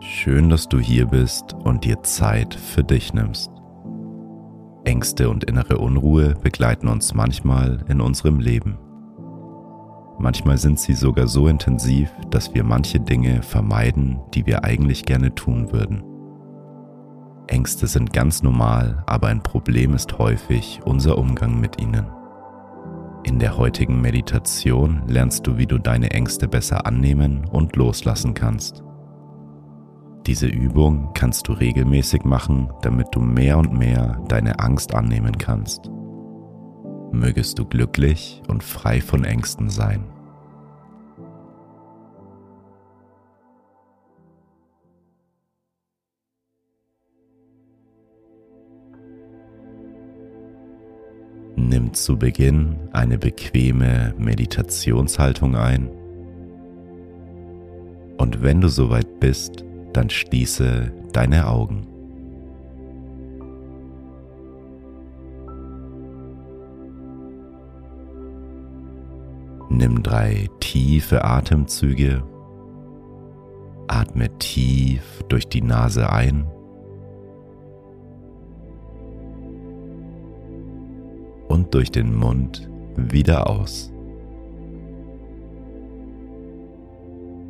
Schön, dass du hier bist und dir Zeit für dich nimmst. Ängste und innere Unruhe begleiten uns manchmal in unserem Leben. Manchmal sind sie sogar so intensiv, dass wir manche Dinge vermeiden, die wir eigentlich gerne tun würden. Ängste sind ganz normal, aber ein Problem ist häufig unser Umgang mit ihnen. In der heutigen Meditation lernst du, wie du deine Ängste besser annehmen und loslassen kannst. Diese Übung kannst du regelmäßig machen, damit du mehr und mehr deine Angst annehmen kannst. Mögest du glücklich und frei von Ängsten sein. Nimm zu Beginn eine bequeme Meditationshaltung ein und wenn du soweit bist, dann schließe deine Augen. Nimm drei tiefe Atemzüge. Atme tief durch die Nase ein. Und durch den Mund wieder aus.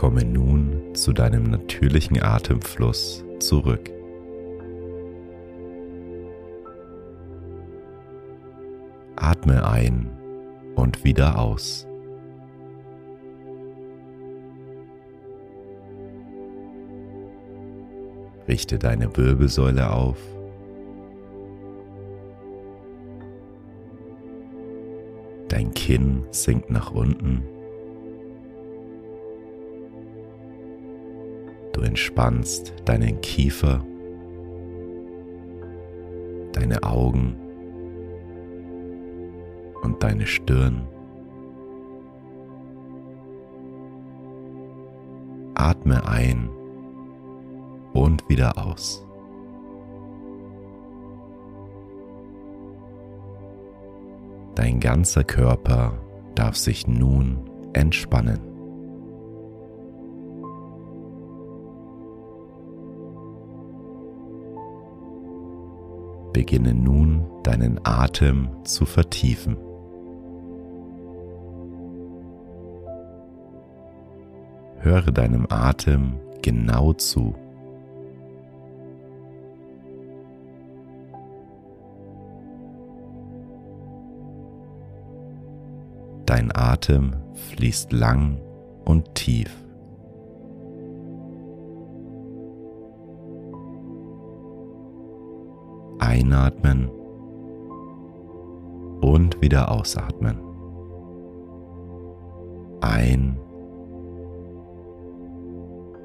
Komme nun zu deinem natürlichen Atemfluss zurück. Atme ein und wieder aus. Richte deine Wirbelsäule auf. Dein Kinn sinkt nach unten. Du entspannst deinen Kiefer, deine Augen und deine Stirn. Atme ein und wieder aus. Dein ganzer Körper darf sich nun entspannen. Beginne nun deinen Atem zu vertiefen. Höre deinem Atem genau zu. Dein Atem fließt lang und tief. Einatmen und wieder ausatmen. Ein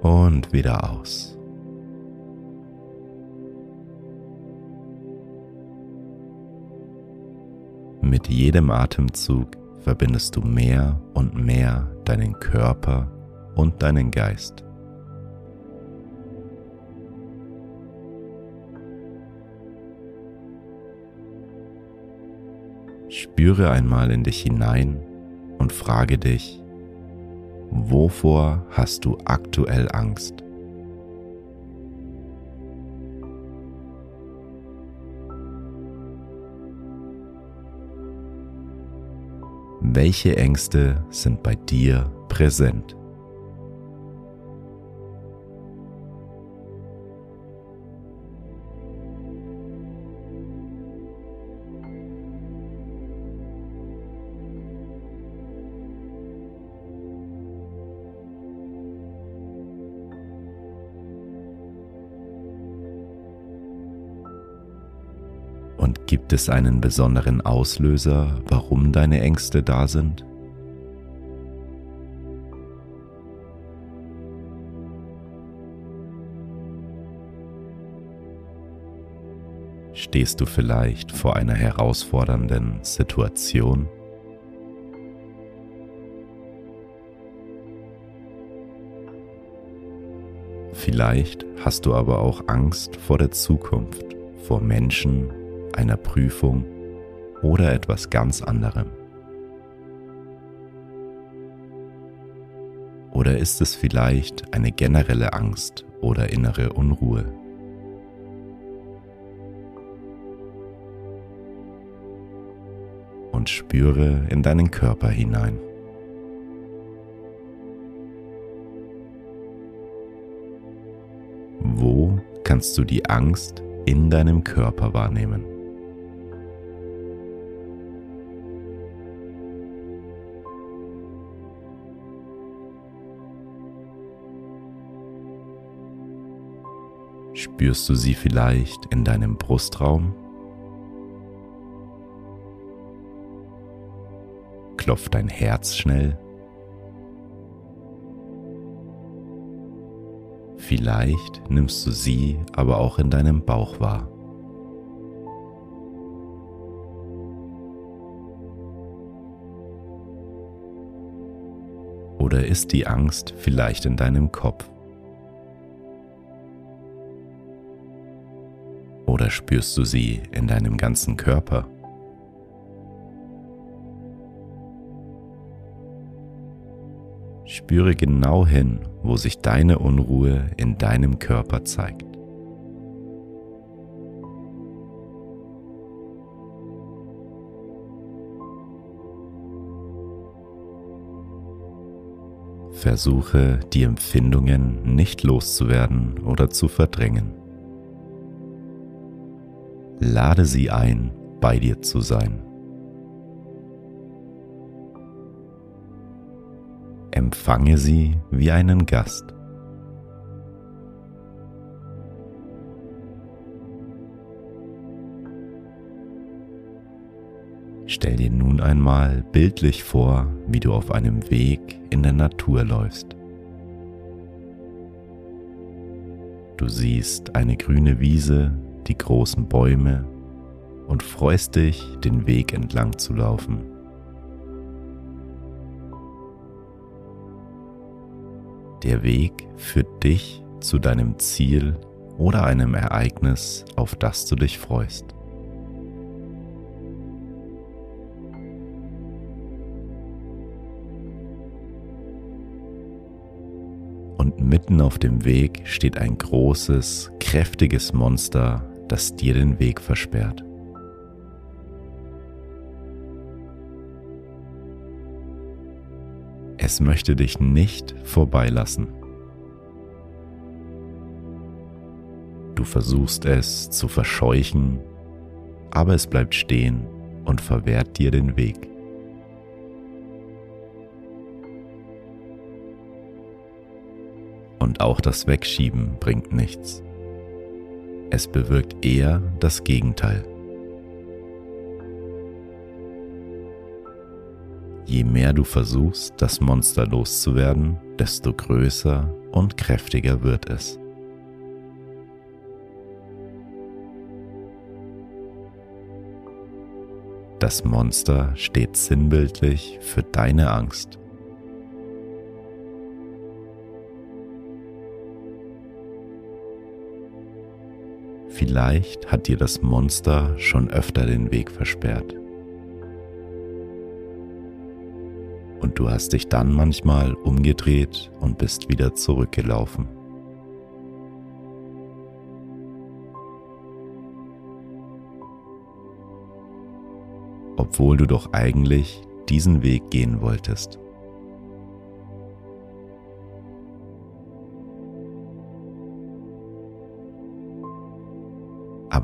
und wieder aus. Mit jedem Atemzug verbindest du mehr und mehr deinen Körper und deinen Geist. Spüre einmal in dich hinein und frage dich, wovor hast du aktuell Angst? Welche Ängste sind bei dir präsent? Gibt es einen besonderen Auslöser, warum deine Ängste da sind? Stehst du vielleicht vor einer herausfordernden Situation? Vielleicht hast du aber auch Angst vor der Zukunft, vor Menschen, einer Prüfung oder etwas ganz anderem. Oder ist es vielleicht eine generelle Angst oder innere Unruhe? Und spüre in deinen Körper hinein. Wo kannst du die Angst in deinem Körper wahrnehmen? Spürst du sie vielleicht in deinem Brustraum? Klopft dein Herz schnell? Vielleicht nimmst du sie aber auch in deinem Bauch wahr. Oder ist die Angst vielleicht in deinem Kopf? Oder spürst du sie in deinem ganzen Körper? Spüre genau hin, wo sich deine Unruhe in deinem Körper zeigt. Versuche die Empfindungen nicht loszuwerden oder zu verdrängen. Lade sie ein, bei dir zu sein. empfange sie wie einen Gast. Stell dir nun einmal bildlich vor, wie du auf einem Weg in der Natur läufst. Du siehst eine grüne Wiese, die großen Bäume und freust dich, den Weg entlang zu laufen. Der Weg führt dich zu deinem Ziel oder einem Ereignis, auf das du dich freust. Und mitten auf dem Weg steht ein großes, kräftiges Monster, das dir den Weg versperrt. Es möchte dich nicht vorbeilassen. Du versuchst es zu verscheuchen, aber es bleibt stehen und verwehrt dir den Weg. Und auch das Wegschieben bringt nichts. Es bewirkt eher das Gegenteil. Je mehr du versuchst, das Monster loszuwerden, desto größer und kräftiger wird es. Das Monster steht sinnbildlich für deine Angst. Vielleicht hat dir das Monster schon öfter den Weg versperrt. und du hast dich dann manchmal umgedreht und bist wieder zurückgelaufen. Obwohl du doch eigentlich diesen Weg gehen wolltest.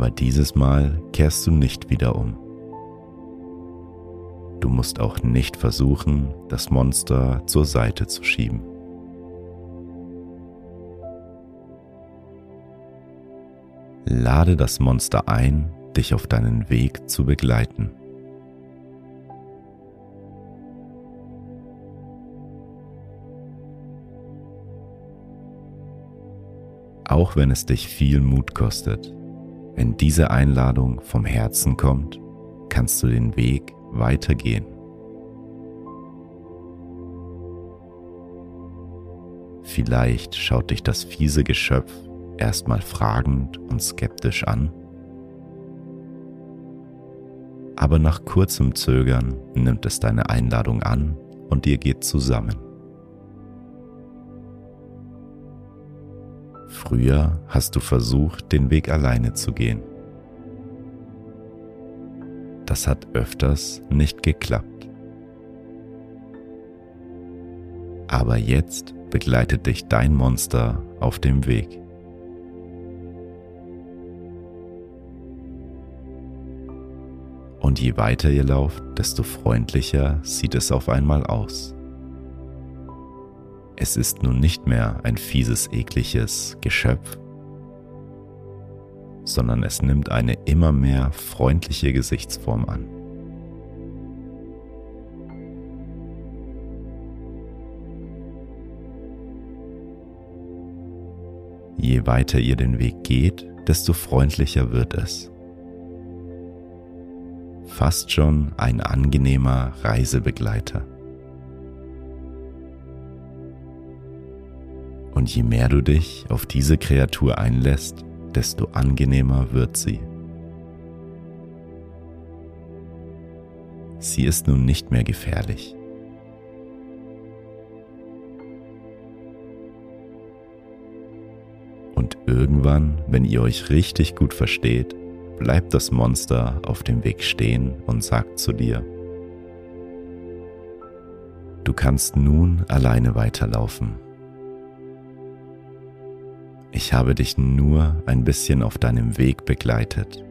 Aber dieses Mal kehrst du nicht wieder um. Du musst auch nicht versuchen, das Monster zur Seite zu schieben. Lade das Monster ein, dich auf deinen Weg zu begleiten. Auch wenn es dich viel Mut kostet, wenn diese Einladung vom Herzen kommt, kannst du den Weg weitergehen. Vielleicht schaut dich das fiese Geschöpf erstmal fragend und skeptisch an, aber nach kurzem Zögern nimmt es deine Einladung an und ihr geht zusammen. Früher hast du versucht, den Weg alleine zu gehen. Das hat öfters nicht geklappt. Aber jetzt begleitet dich dein Monster auf dem Weg. Und je weiter ihr lauft, desto freundlicher sieht es auf einmal aus. Es ist nun nicht mehr ein fieses, ekliges Geschöpf, sondern es nimmt eine immer mehr freundliche Gesichtsform an. Je weiter ihr den Weg geht, desto freundlicher wird es. Fast schon ein angenehmer Reisebegleiter. Und je mehr du dich auf diese Kreatur einlässt, desto angenehmer wird sie. Sie ist nun nicht mehr gefährlich. Und irgendwann, wenn ihr euch richtig gut versteht, bleibt das Monster auf dem Weg stehen und sagt zu dir, du kannst nun alleine weiterlaufen. Ich habe dich nur ein bisschen auf deinem Weg begleitet.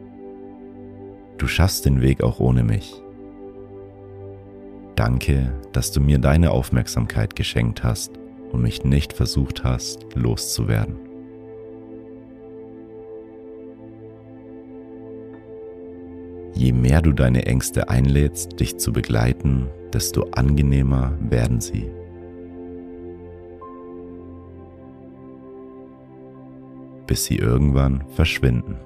Du schaffst den Weg auch ohne mich. Danke, dass du mir deine Aufmerksamkeit geschenkt hast und mich nicht versucht hast, loszuwerden. Je mehr du deine Ängste einlädst, dich zu begleiten, desto angenehmer werden sie. Bis sie irgendwann verschwinden.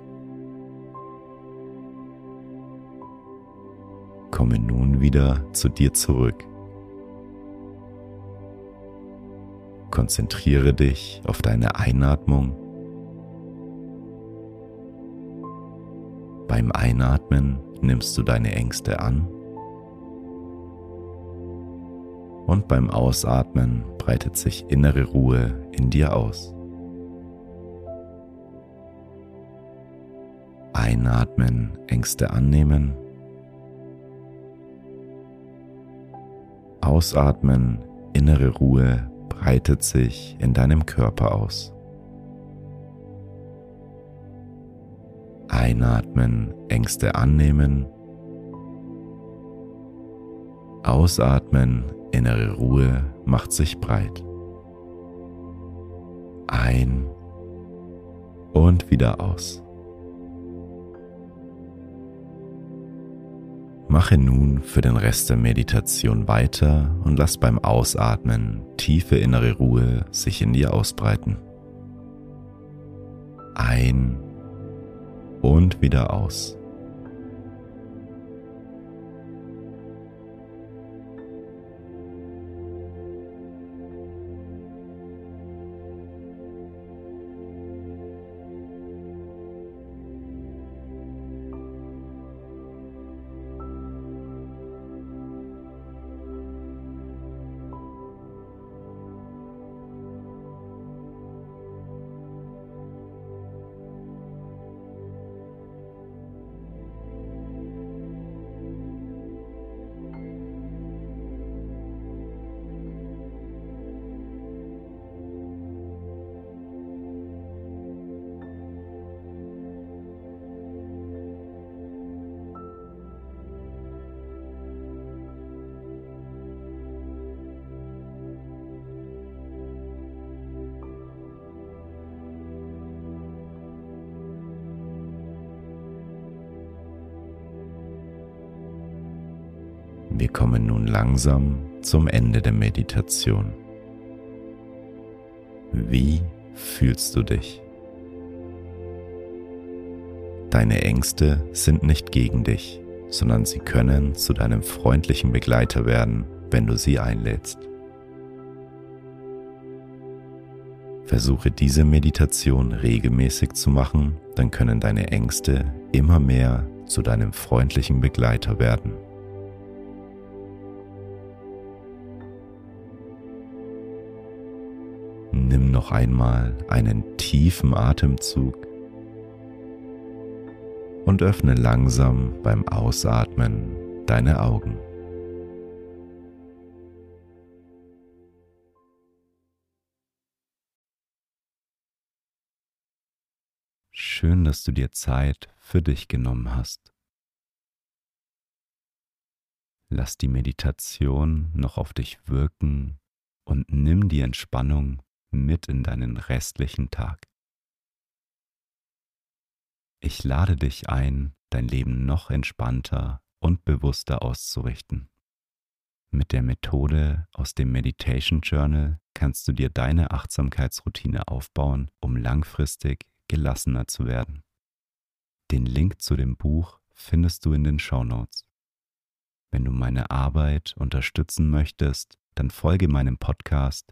Komme nun wieder zu dir zurück. Konzentriere dich auf deine Einatmung. Beim Einatmen nimmst du deine Ängste an und beim Ausatmen breitet sich innere Ruhe in dir aus. Einatmen, Ängste annehmen. Ausatmen, innere Ruhe breitet sich in deinem Körper aus. Einatmen, Ängste annehmen. Ausatmen, innere Ruhe macht sich breit. Ein und wieder aus. Mache nun für den Rest der Meditation weiter und lass beim Ausatmen tiefe innere Ruhe sich in dir ausbreiten. Ein und wieder aus. Wir kommen nun langsam zum Ende der Meditation. Wie fühlst du dich? Deine Ängste sind nicht gegen dich, sondern sie können zu deinem freundlichen Begleiter werden, wenn du sie einlädst. Versuche diese Meditation regelmäßig zu machen, dann können deine Ängste immer mehr zu deinem freundlichen Begleiter werden. Nimm noch einmal einen tiefen Atemzug und öffne langsam beim Ausatmen deine Augen. Schön, dass du dir Zeit für dich genommen hast. Lass die Meditation noch auf dich wirken und nimm die Entspannung mit in deinen restlichen Tag. Ich lade dich ein, dein Leben noch entspannter und bewusster auszurichten. Mit der Methode aus dem Meditation Journal kannst du dir deine Achtsamkeitsroutine aufbauen, um langfristig gelassener zu werden. Den Link zu dem Buch findest du in den Show Notes. Wenn du meine Arbeit unterstützen möchtest, dann folge meinem Podcast